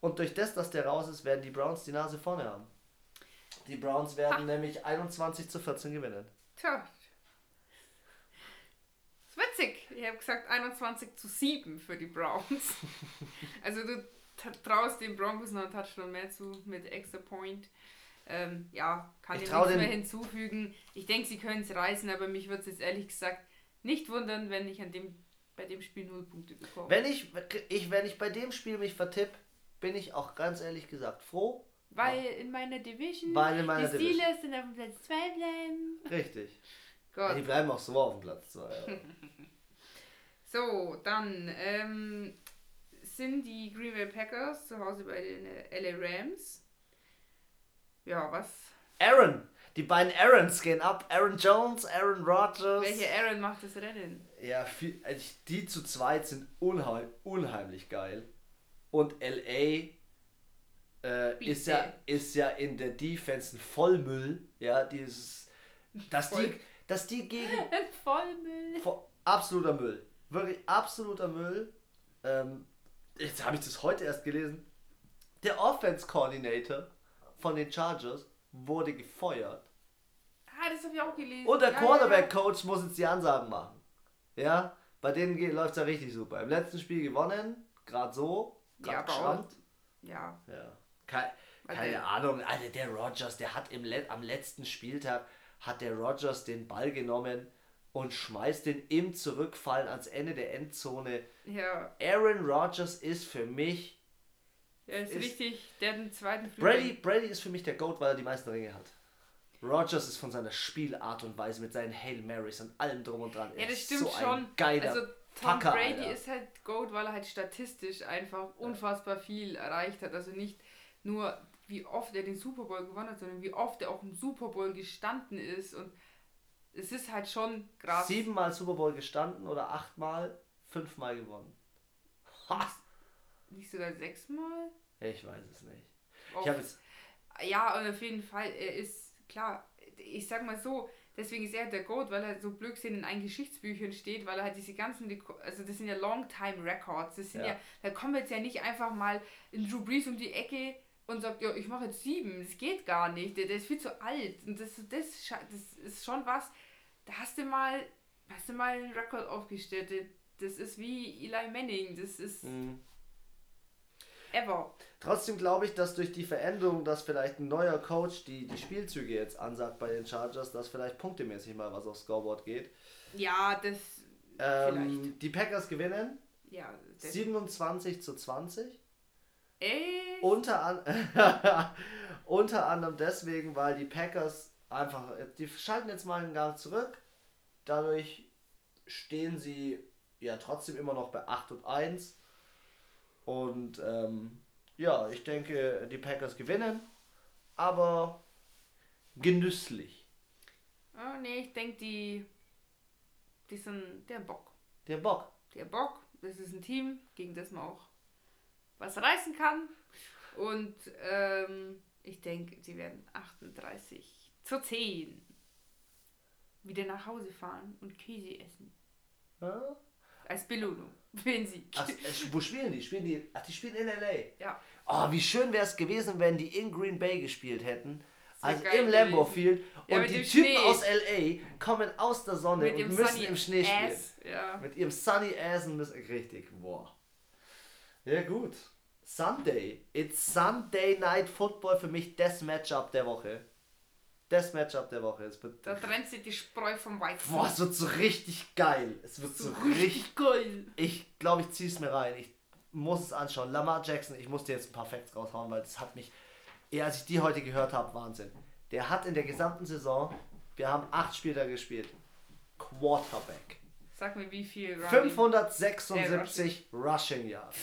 Und durch das, dass der raus ist, werden die Browns die Nase vorne haben. Die Browns werden ha. nämlich 21 zu 14 gewinnen. Tja. Das ist witzig. Ich habe gesagt 21 zu 7 für die Browns. also du traust den Broncos noch einen Touchdown mehr zu mit Extra Point. Ähm, ja, kann ich nichts mehr hinzufügen. Ich denke, sie können es reißen, aber mich würde es jetzt ehrlich gesagt nicht wundern, wenn ich an dem, bei dem Spiel null Punkte bekomme. Wenn ich, ich, wenn ich bei dem Spiel mich vertipp, bin ich auch ganz ehrlich gesagt froh. Weil ja. in meiner Division Weil in meiner die Steelers sind auf dem Platz 2 bleiben. Richtig. Ja, die bleiben auch so auf dem Platz 2. So, dann ähm, sind die Green Bay Packers zu Hause bei den LA Rams. Ja, was? Aaron! Die beiden Aarons gehen ab. Aaron Jones, Aaron Rodgers. Welche Aaron macht das Rennen? Ja, viel, also die zu zweit sind unheim, unheimlich geil. Und LA äh, ist, ja, ist ja in der Defense ein Vollmüll. Ja, dieses. Dass Voll. die, dass die gegen. Vollmüll. Vo absoluter Müll. Wirklich absoluter Müll. Ähm, jetzt habe ich das heute erst gelesen. Der Offense Coordinator von den Chargers wurde gefeuert. Ah, das habe ich auch gelesen. Und der ja, Quarterback-Coach ja, ja. muss jetzt die Ansagen machen. Ja, bei denen läuft es ja richtig super. Im letzten Spiel gewonnen, gerade so, gerade ja, Ja. Ja. Keine, keine Ahnung, Alter, der Rogers, der hat im am letzten Spieltag hat der Rogers den Ball genommen und schmeißt den im Zurückfallen ans Ende der Endzone. Ja. Aaron Rodgers ist für mich er ist, ist richtig, der den zweiten Flügel. Brady, Brady ist für mich der Goat, weil er die meisten Ringe hat. Rogers ist von seiner Spielart und Weise mit seinen Hail Marys und allem drum und dran. Ja, das stimmt so schon. geiler also Tom Packer, Brady Alter. ist halt Goat, weil er halt statistisch einfach unfassbar viel erreicht hat. Also nicht nur wie oft er den Super Bowl gewonnen hat, sondern wie oft er auch im Super Bowl gestanden ist und es ist halt schon krass. Siebenmal Super Bowl gestanden oder achtmal, fünfmal gewonnen. Ha! Nicht sogar sechsmal? Ich weiß es nicht. Es. Ja, und auf jeden Fall, er ist, klar, ich sag mal so, deswegen ist er der Goat, weil er so Blödsinn in allen Geschichtsbüchern steht, weil er halt diese ganzen, also das sind ja Long-Time Records, das sind ja. ja, da kommt jetzt ja nicht einfach mal in Drew Brees um die Ecke und sagt, ja, ich mache jetzt sieben, das geht gar nicht, der, der ist viel zu alt und das, das, das ist schon was, da hast du mal, hast du mal einen Rekord aufgestellt, das ist wie Eli Manning, das ist... Mhm ever. Trotzdem glaube ich, dass durch die Veränderung, dass vielleicht ein neuer Coach die, die Spielzüge jetzt ansagt bei den Chargers, dass vielleicht punktemäßig mal was aufs Scoreboard geht. Ja, das. Ähm, die Packers gewinnen. Ja, 27 zu 20. Echt? Unter, an unter anderem deswegen, weil die Packers einfach, die schalten jetzt mal einen Gang zurück. Dadurch stehen sie ja trotzdem immer noch bei 8 und 1. Und ähm, ja, ich denke, die Packers gewinnen, aber genüsslich. Oh, nee, ich denke, die, die sind der Bock. Der Bock. Der Bock, das ist ein Team, gegen das man auch was reißen kann. Und ähm, ich denke, sie werden 38 zu 10 wieder nach Hause fahren und Käse essen. Ja? Als Belohnung. Wen sie. Ach, äh, wo spielen die? Spielen die? Ach, die spielen in LA. Ja. Oh, wie schön wäre es gewesen, wenn die in Green Bay gespielt hätten. Also im Lambeau Field. Ja, und die Typen Schnee. aus LA kommen aus der Sonne mit und müssen im Schnee Ass. spielen. Ja. Mit ihrem Sunny Ass und müssen. Richtig, boah. Ja, gut. Sunday. It's Sunday Night Football für mich das Matchup der Woche das Matchup der Woche. Es wird da trennt sich die Spreu vom Weizen. Boah, es wird so richtig geil. Es wird so, so richtig geil. Ich glaube, ich ziehe es mir rein. Ich muss es anschauen. Lamar Jackson, ich muss dir jetzt ein paar Facts raushauen, weil das hat mich, eher als ich die heute gehört habe, Wahnsinn. Der hat in der gesamten Saison, wir haben acht Spieler gespielt, Quarterback. Sag mir, wie viel? Running? 576 äh, Rushing Yards.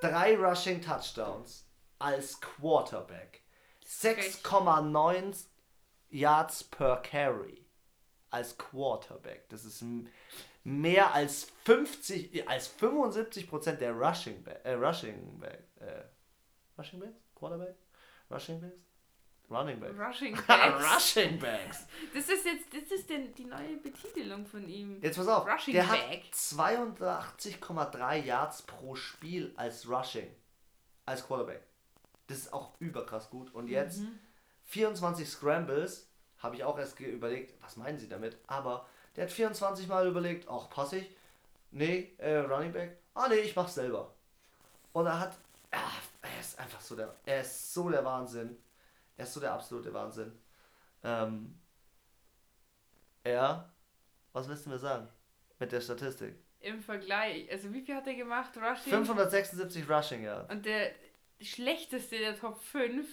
Drei Rushing Touchdowns als Quarterback. 6,9 Yards per Carry als Quarterback. Das ist mehr als 50, als 75 Prozent der Rushing Back, äh, Rushing Back, äh, Rushing Backs? Quarterback? Rushing Backs? Running Backs. Rushing Backs. Rushing Backs. Das ist jetzt, das ist denn die neue Betitelung von ihm. Jetzt pass auf. Rushing der Back. hat 82,3 Yards pro Spiel als Rushing. Als Quarterback. Das ist auch überkrass gut. Und jetzt mhm. 24 Scrambles. Habe ich auch erst überlegt, was meinen sie damit? Aber der hat 24 Mal überlegt, ach, passe ich? Nee, äh, Running Back. Ah, nee, ich mach's selber. Und er hat, ach, er ist einfach so der, er ist so der Wahnsinn. Er ist so der absolute Wahnsinn. Ähm, er, was willst du mir sagen mit der Statistik? Im Vergleich, also wie viel hat er gemacht? Rushing? 576 Rushing, ja. Und der schlechteste der Top 5,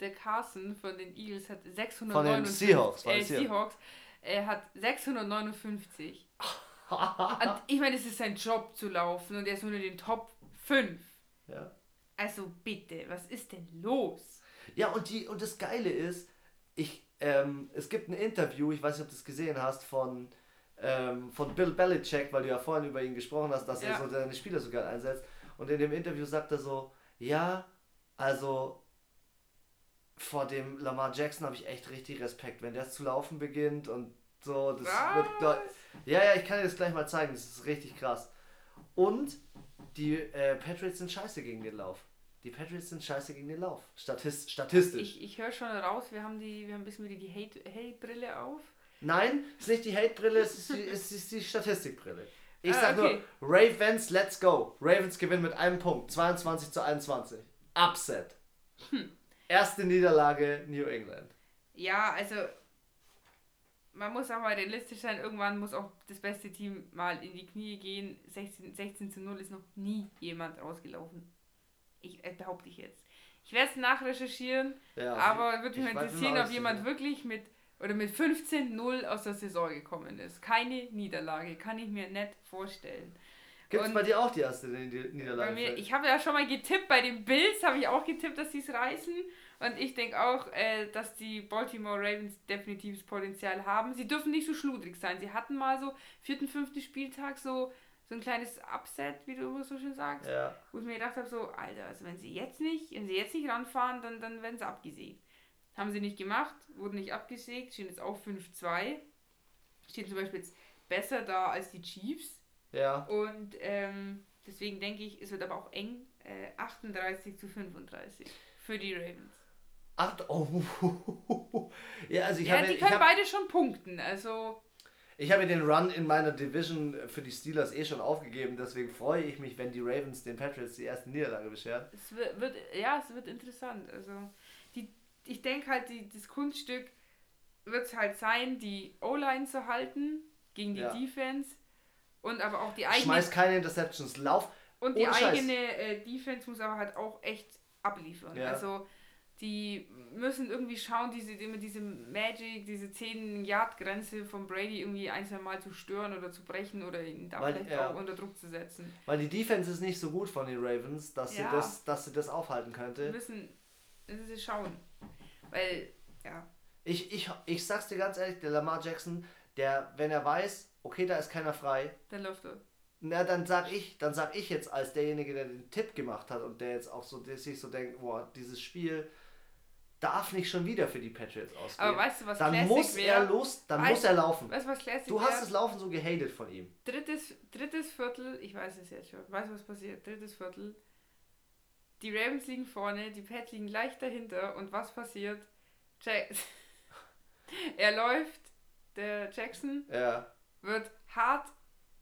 der Carson von den Eagles, hat 659. Von den Seahawks. Äh, Seahawks. Er hat 659. und ich meine, es ist sein Job zu laufen und er ist nur in den Top 5. Ja. Also bitte, was ist denn los? Ja, und, die, und das Geile ist, ich, ähm, es gibt ein Interview, ich weiß nicht, ob du es gesehen hast, von, ähm, von Bill Belichick, weil du ja vorhin über ihn gesprochen hast, dass ja. er so seine Spieler sogar einsetzt. Und in dem Interview sagt er so, ja, also vor dem Lamar Jackson habe ich echt richtig Respekt, wenn der zu laufen beginnt und so, das Was? wird. Ja, ja, ich kann dir das gleich mal zeigen, das ist richtig krass. Und die äh, Patriots sind scheiße gegen den Lauf. Die Patriots sind scheiße gegen den Lauf. Statist, statistisch. Ich, ich höre schon raus, wir haben, die, wir haben ein bisschen wieder die Hate-Brille Hate auf. Nein, es ist nicht die Hate-Brille, es, ist die, es ist die Statistikbrille. Ich ah, sag okay. nur, Ravens, let's go. Ravens gewinnen mit einem Punkt. 22 zu 21. Upset. Hm. Erste Niederlage New England. Ja, also man muss auch mal realistisch sein, irgendwann muss auch das beste Team mal in die Knie gehen. 16, 16 zu 0 ist noch nie jemand rausgelaufen. Ich äh, behaupte ich jetzt. Ich werde es nachrecherchieren, ja, aber würde mich interessieren, ob jemand wirklich mit oder mit 15-0 aus der Saison gekommen ist. Keine Niederlage, kann ich mir nicht vorstellen. Gibt es bei dir auch die erste Niederlage? Mir, ich habe ja schon mal getippt, bei den Bills habe ich auch getippt, dass sie es reißen. Und ich denke auch, äh, dass die Baltimore Ravens definitiv das Potenzial haben. Sie dürfen nicht so schludrig sein. Sie hatten mal so vierten, fünften Spieltag so so ein kleines Upset, wie du immer so schön sagst, ja. wo ich mir gedacht habe, so, Alter, also wenn sie jetzt nicht, wenn sie jetzt nicht ranfahren, dann, dann werden sie abgesägt. Haben sie nicht gemacht, wurden nicht abgesägt, stehen jetzt auch 5-2. Stehen zum Beispiel jetzt besser da als die Chiefs. Ja. Und ähm, deswegen denke ich, es wird aber auch eng. Äh, 38 zu 35 für die Ravens. Ach, oh. ja, also ich ja, habe, die können hab, beide schon punkten. Also ich habe den Run in meiner Division für die Steelers eh schon aufgegeben, deswegen freue ich mich, wenn die Ravens den Patriots die erste Niederlage bescheren. Es wird, wird ja, es wird interessant. Also ich denke halt, die, das Kunststück wird es halt sein, die O-Line zu halten gegen die ja. Defense und aber auch die eigene. Schmeiß keine Interceptions, lauf. Und die eigene äh, Defense muss aber halt auch echt abliefern. Ja. Also die müssen irgendwie schauen, diese, immer diese Magic, diese 10-Yard-Grenze von Brady irgendwie ein, zwei Mal zu stören oder zu brechen oder ihn da Weil, vielleicht ja. auch unter Druck zu setzen. Weil die Defense ist nicht so gut von den Ravens, dass, ja. sie, das, dass sie das aufhalten könnte. Müssen, müssen sie schauen. Weil, ja. Ich, ich, ich sag's dir ganz ehrlich, der Lamar Jackson, der, wenn er weiß, okay, da ist keiner frei. Dann läuft er. Na, dann sag ich, dann sag ich jetzt als derjenige, der den Tipp gemacht hat und der jetzt auch so, sich so denkt, boah, dieses Spiel darf nicht schon wieder für die Patriots ausgehen. Aber weißt du, was Dann Classic muss wär? er los, dann weißt, muss er laufen. Weißt, was Classic du hast wär? das Laufen so gehatet von ihm. Drittes, drittes Viertel, ich weiß es jetzt schon. Weißt du, was passiert? Drittes Viertel. Die Ravens liegen vorne, die Pats liegen leicht dahinter und was passiert? Jack er läuft, der Jackson ja. wird hart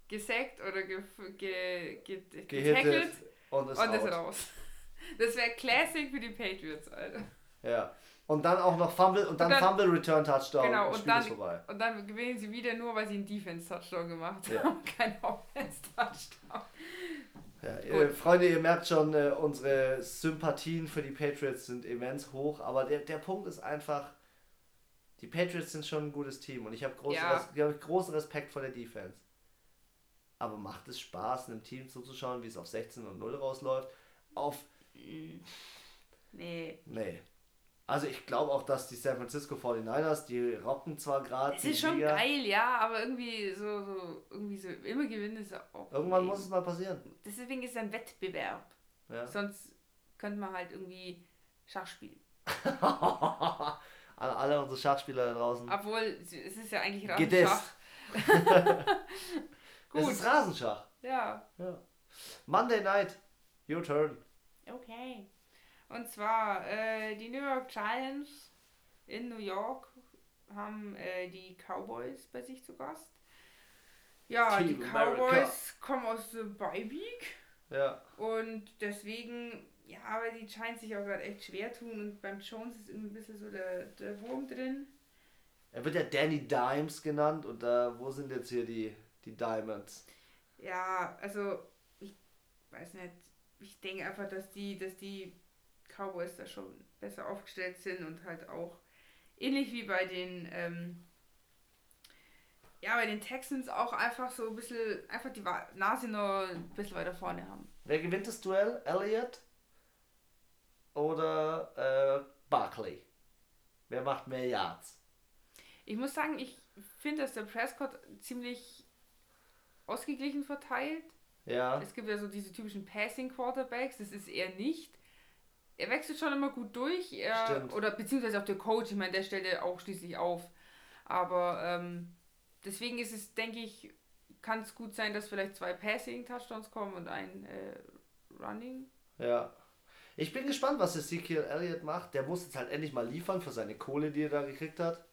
gesackt oder ge ge ge getackelt und ist, und ist raus. Das wäre Classic für die Patriots, Alter. Ja. Und dann auch noch Fumble und dann, und dann Fumble Return Touchdown. Genau, und, dann, und dann gewinnen sie wieder nur, weil sie einen Defense Touchdown gemacht ja. haben, kein Offense Touchdown. Ja, ihr, Freunde, ihr merkt schon, äh, unsere Sympathien für die Patriots sind immens hoch, aber der, der Punkt ist einfach, die Patriots sind schon ein gutes Team und ich habe großen, ja. Res großen Respekt vor der Defense. Aber macht es Spaß, einem Team zuzuschauen, wie es auf 16 und 0 rausläuft? Auf. Nee. Nee. Also ich glaube auch, dass die San Francisco 49ers, die rocken zwar gerade. Es ist schon Liga. geil, ja, aber irgendwie so, so, irgendwie so, immer gewinnen ist auch. Irgendwann muss es mal passieren. Deswegen ist es ein Wettbewerb. Ja. Sonst könnte man halt irgendwie Schach spielen. alle, alle unsere Schachspieler da draußen. Obwohl, es ist ja eigentlich Rasenschach. Gut. Es ist Rasenschach. Ja. ja. Monday Night, your turn. Okay. Und zwar äh, die New York Giants in New York haben äh, die Cowboys bei sich zu Gast. Ja, Team die Cowboys America. kommen aus der Bye Week. Ja. Und deswegen, ja, aber die Giants sich auch gerade echt schwer tun und beim Jones ist immer ein bisschen so der, der Wurm drin. Er wird ja Danny Dimes genannt und da, wo sind jetzt hier die, die Diamonds? Ja, also ich weiß nicht, ich denke einfach, dass die, dass die Cowboys da schon besser aufgestellt sind und halt auch ähnlich wie bei den ähm, ja, bei den Texans auch einfach so ein bisschen, einfach die Nase noch ein bisschen weiter vorne haben. Wer gewinnt das Duell? Elliott oder äh, Barkley? Wer macht mehr Yards? Ich muss sagen, ich finde, dass der Prescott ziemlich ausgeglichen verteilt. Ja. Es gibt ja so diese typischen Passing Quarterbacks, das ist er nicht er wechselt schon immer gut durch. Er, oder beziehungsweise auch der Coach, ich meine, der stellt ja auch schließlich auf. Aber ähm, deswegen ist es, denke ich, kann es gut sein, dass vielleicht zwei Passing-Touchdowns kommen und ein äh, Running. Ja. Ich bin gespannt, was Ezekiel Elliott macht. Der muss jetzt halt endlich mal liefern für seine Kohle, die er da gekriegt hat.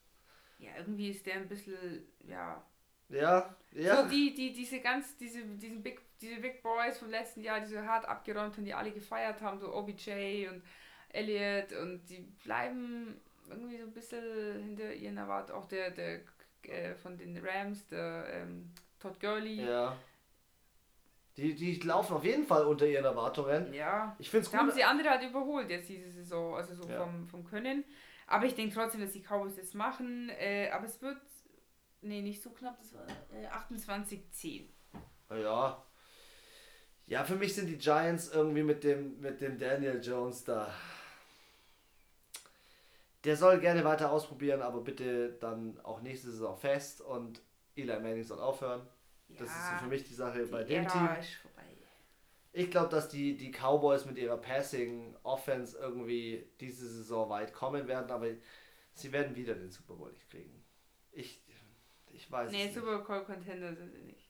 Ja, irgendwie ist der ein bisschen, ja. Ja, ja. So die, die, diese ganz, diese, diesen Big diese Big Boys vom letzten Jahr, die so hart abgeräumt haben, die alle gefeiert haben, so OBJ und Elliot und die bleiben irgendwie so ein bisschen hinter ihren Erwartungen. Auch der, der äh, von den Rams, der ähm, Todd Gurley. Ja. Die, die laufen auf jeden Fall unter ihren Erwartungen. Ja. Ich finde es gut. haben sie andere halt überholt jetzt diese Saison, also so ja. vom, vom Können. Aber ich denke trotzdem, dass die Cowboys das machen. Äh, aber es wird, nee, nicht so knapp, das war äh, 28-10. Ja, ja, für mich sind die Giants irgendwie mit dem, mit dem Daniel Jones da. Der soll gerne weiter ausprobieren, aber bitte dann auch nächste Saison fest und Eli Manning soll aufhören. Ja, das ist für mich die Sache die bei dem Ära Team. Ich glaube, dass die, die Cowboys mit ihrer Passing Offense irgendwie diese Saison weit kommen werden, aber sie werden wieder den Super Bowl nicht kriegen. Ich, ich weiß nee, es nicht. Nee, Super Bowl Contender sind sie nicht.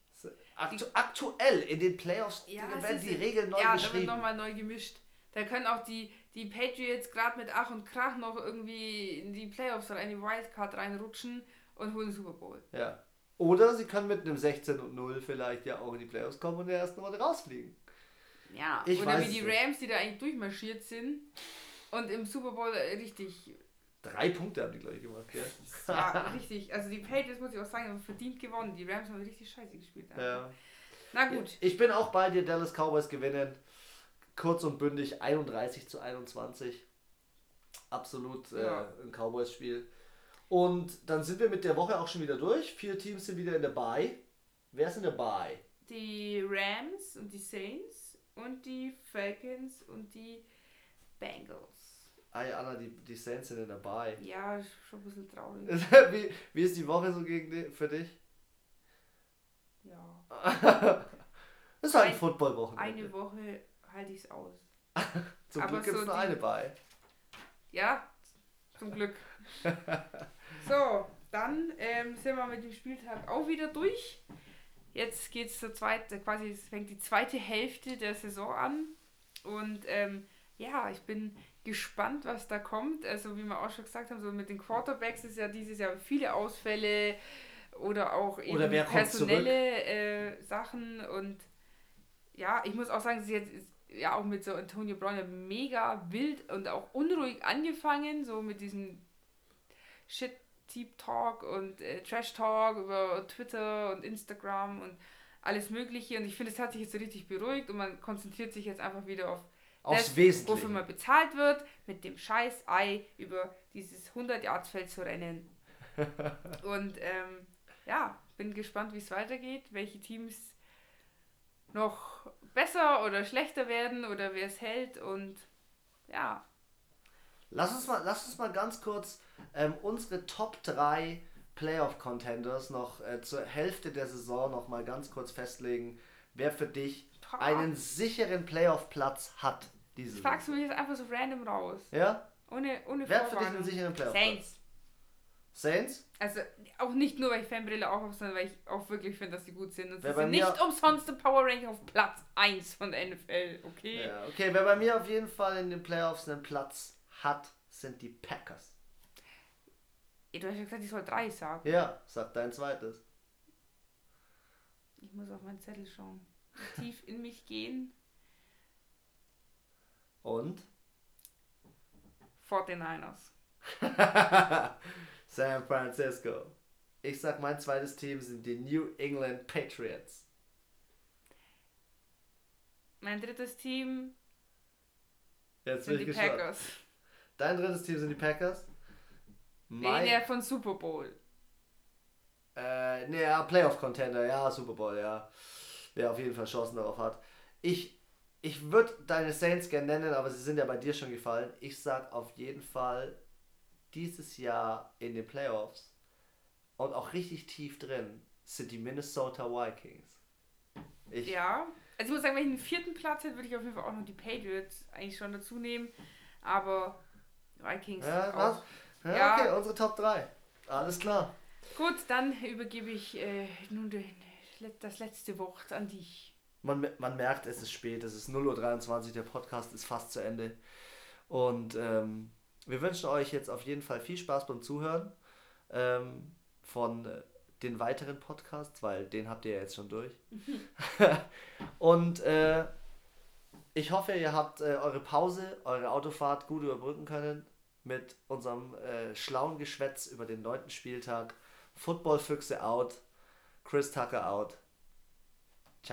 Aktu aktuell in den Playoffs ja, werden die Regeln neu ja, geschrieben. Ja, da wird nochmal neu gemischt. Da können auch die, die Patriots gerade mit Ach und Krach noch irgendwie in die Playoffs oder in die Wildcard reinrutschen und holen den Super Bowl. Ja. Oder sie können mit einem 16 und 0 vielleicht ja auch in die Playoffs kommen und in der ersten Runde rausfliegen. Ja, ich oder wie die Rams, die da eigentlich durchmarschiert sind und im Super Bowl richtig Drei Punkte haben die, glaube ich, gemacht, ja, richtig. Also die Patriots, muss ich auch sagen, haben verdient gewonnen. Die Rams haben richtig scheiße gespielt. Ja. Na gut. Ich bin auch bei dir, Dallas Cowboys gewinnen. Kurz und bündig 31 zu 21. Absolut äh, ja. ein Cowboys-Spiel. Und dann sind wir mit der Woche auch schon wieder durch. Vier Teams sind wieder in der Bye. Wer ist in der Bye? Die Rams und die Saints und die Falcons und die Bengals. Ei, Anna, die, die Saints sind dabei. Ja, schon ein bisschen traurig. wie, wie ist die Woche so gegen die, für dich? Ja. das ist halt ein, ein Football-Wochenende. Eine Woche halte ich es aus. zum Aber Glück gibt es so nur eine bei. Ja, zum Glück. so, dann ähm, sind wir mit dem Spieltag auch wieder durch. Jetzt geht es zur zweiten, quasi fängt die zweite Hälfte der Saison an. Und ähm, ja, ich bin gespannt, was da kommt. Also wie wir auch schon gesagt haben, so mit den Quarterbacks ist ja dieses Jahr viele Ausfälle oder auch eben oder personelle äh, Sachen und ja, ich muss auch sagen, sie hat ja auch mit so Antonio Brown mega wild und auch unruhig angefangen, so mit diesem Shit Deep Talk und äh, Trash Talk über Twitter und Instagram und alles Mögliche. Und ich finde, es hat sich jetzt so richtig beruhigt und man konzentriert sich jetzt einfach wieder auf Aufs das, Wesentliche. Wofür man bezahlt wird, mit dem scheiß Ei über dieses 100 Yards Feld zu rennen. Und ähm, ja, bin gespannt, wie es weitergeht, welche Teams noch besser oder schlechter werden oder wer es hält und ja, Lass uns mal, lass uns mal ganz kurz ähm, unsere Top 3 Playoff-Contenders noch äh, zur Hälfte der Saison noch mal ganz kurz festlegen, wer für dich einen sicheren Playoff-Platz hat. Diese Fragst du mich jetzt einfach so random raus? Ja? Ohne, ohne Wer hat für dich einen sicheren Playoff-Platz? Saints. Saints? Also auch nicht nur, weil ich Fanbrille auch habe, sondern weil ich auch wirklich finde, dass sie gut sind. Und sie sind nicht umsonst im Power Ranking auf Platz 1 von der NFL, okay? Ja, okay, wer bei mir auf jeden Fall in den Playoffs einen Platz hat, sind die Packers. Du hast ja gesagt, ich soll drei sagen. Ja, sag dein zweites. Ich muss auf meinen Zettel schauen. Tief in mich gehen. Und? 49ers. San Francisco. Ich sag, mein zweites Team sind die New England Patriots. Mein drittes Team Jetzt sind die gespannt. Packers. Dein drittes Team sind die Packers? Mein... Nee, von Super Bowl. Äh, ne, ja, Playoff-Contender, ja, Super Bowl, ja. Wer auf jeden Fall Chancen darauf hat. Ich, ich würde deine Saints gerne nennen, aber sie sind ja bei dir schon gefallen. Ich sag auf jeden Fall dieses Jahr in den Playoffs und auch richtig tief drin sind die Minnesota Vikings. Ich ja, also ich muss sagen, wenn ich einen vierten Platz hätte, würde ich auf jeden Fall auch noch die Patriots eigentlich schon dazu nehmen. Aber Vikings. Ja, auch. Ja, ja, okay, unsere Top 3. Alles klar. Gut, dann übergebe ich äh, nun das letzte Wort an dich. Man, man merkt, es ist spät, es ist 0.23 Uhr, der Podcast ist fast zu Ende. Und ähm, wir wünschen euch jetzt auf jeden Fall viel Spaß beim Zuhören ähm, von äh, den weiteren Podcasts, weil den habt ihr ja jetzt schon durch. und äh, ich hoffe, ihr habt äh, eure Pause, eure Autofahrt gut überbrücken können mit unserem äh, schlauen Geschwätz über den neunten Spieltag. Footballfüchse out, Chris Tucker out.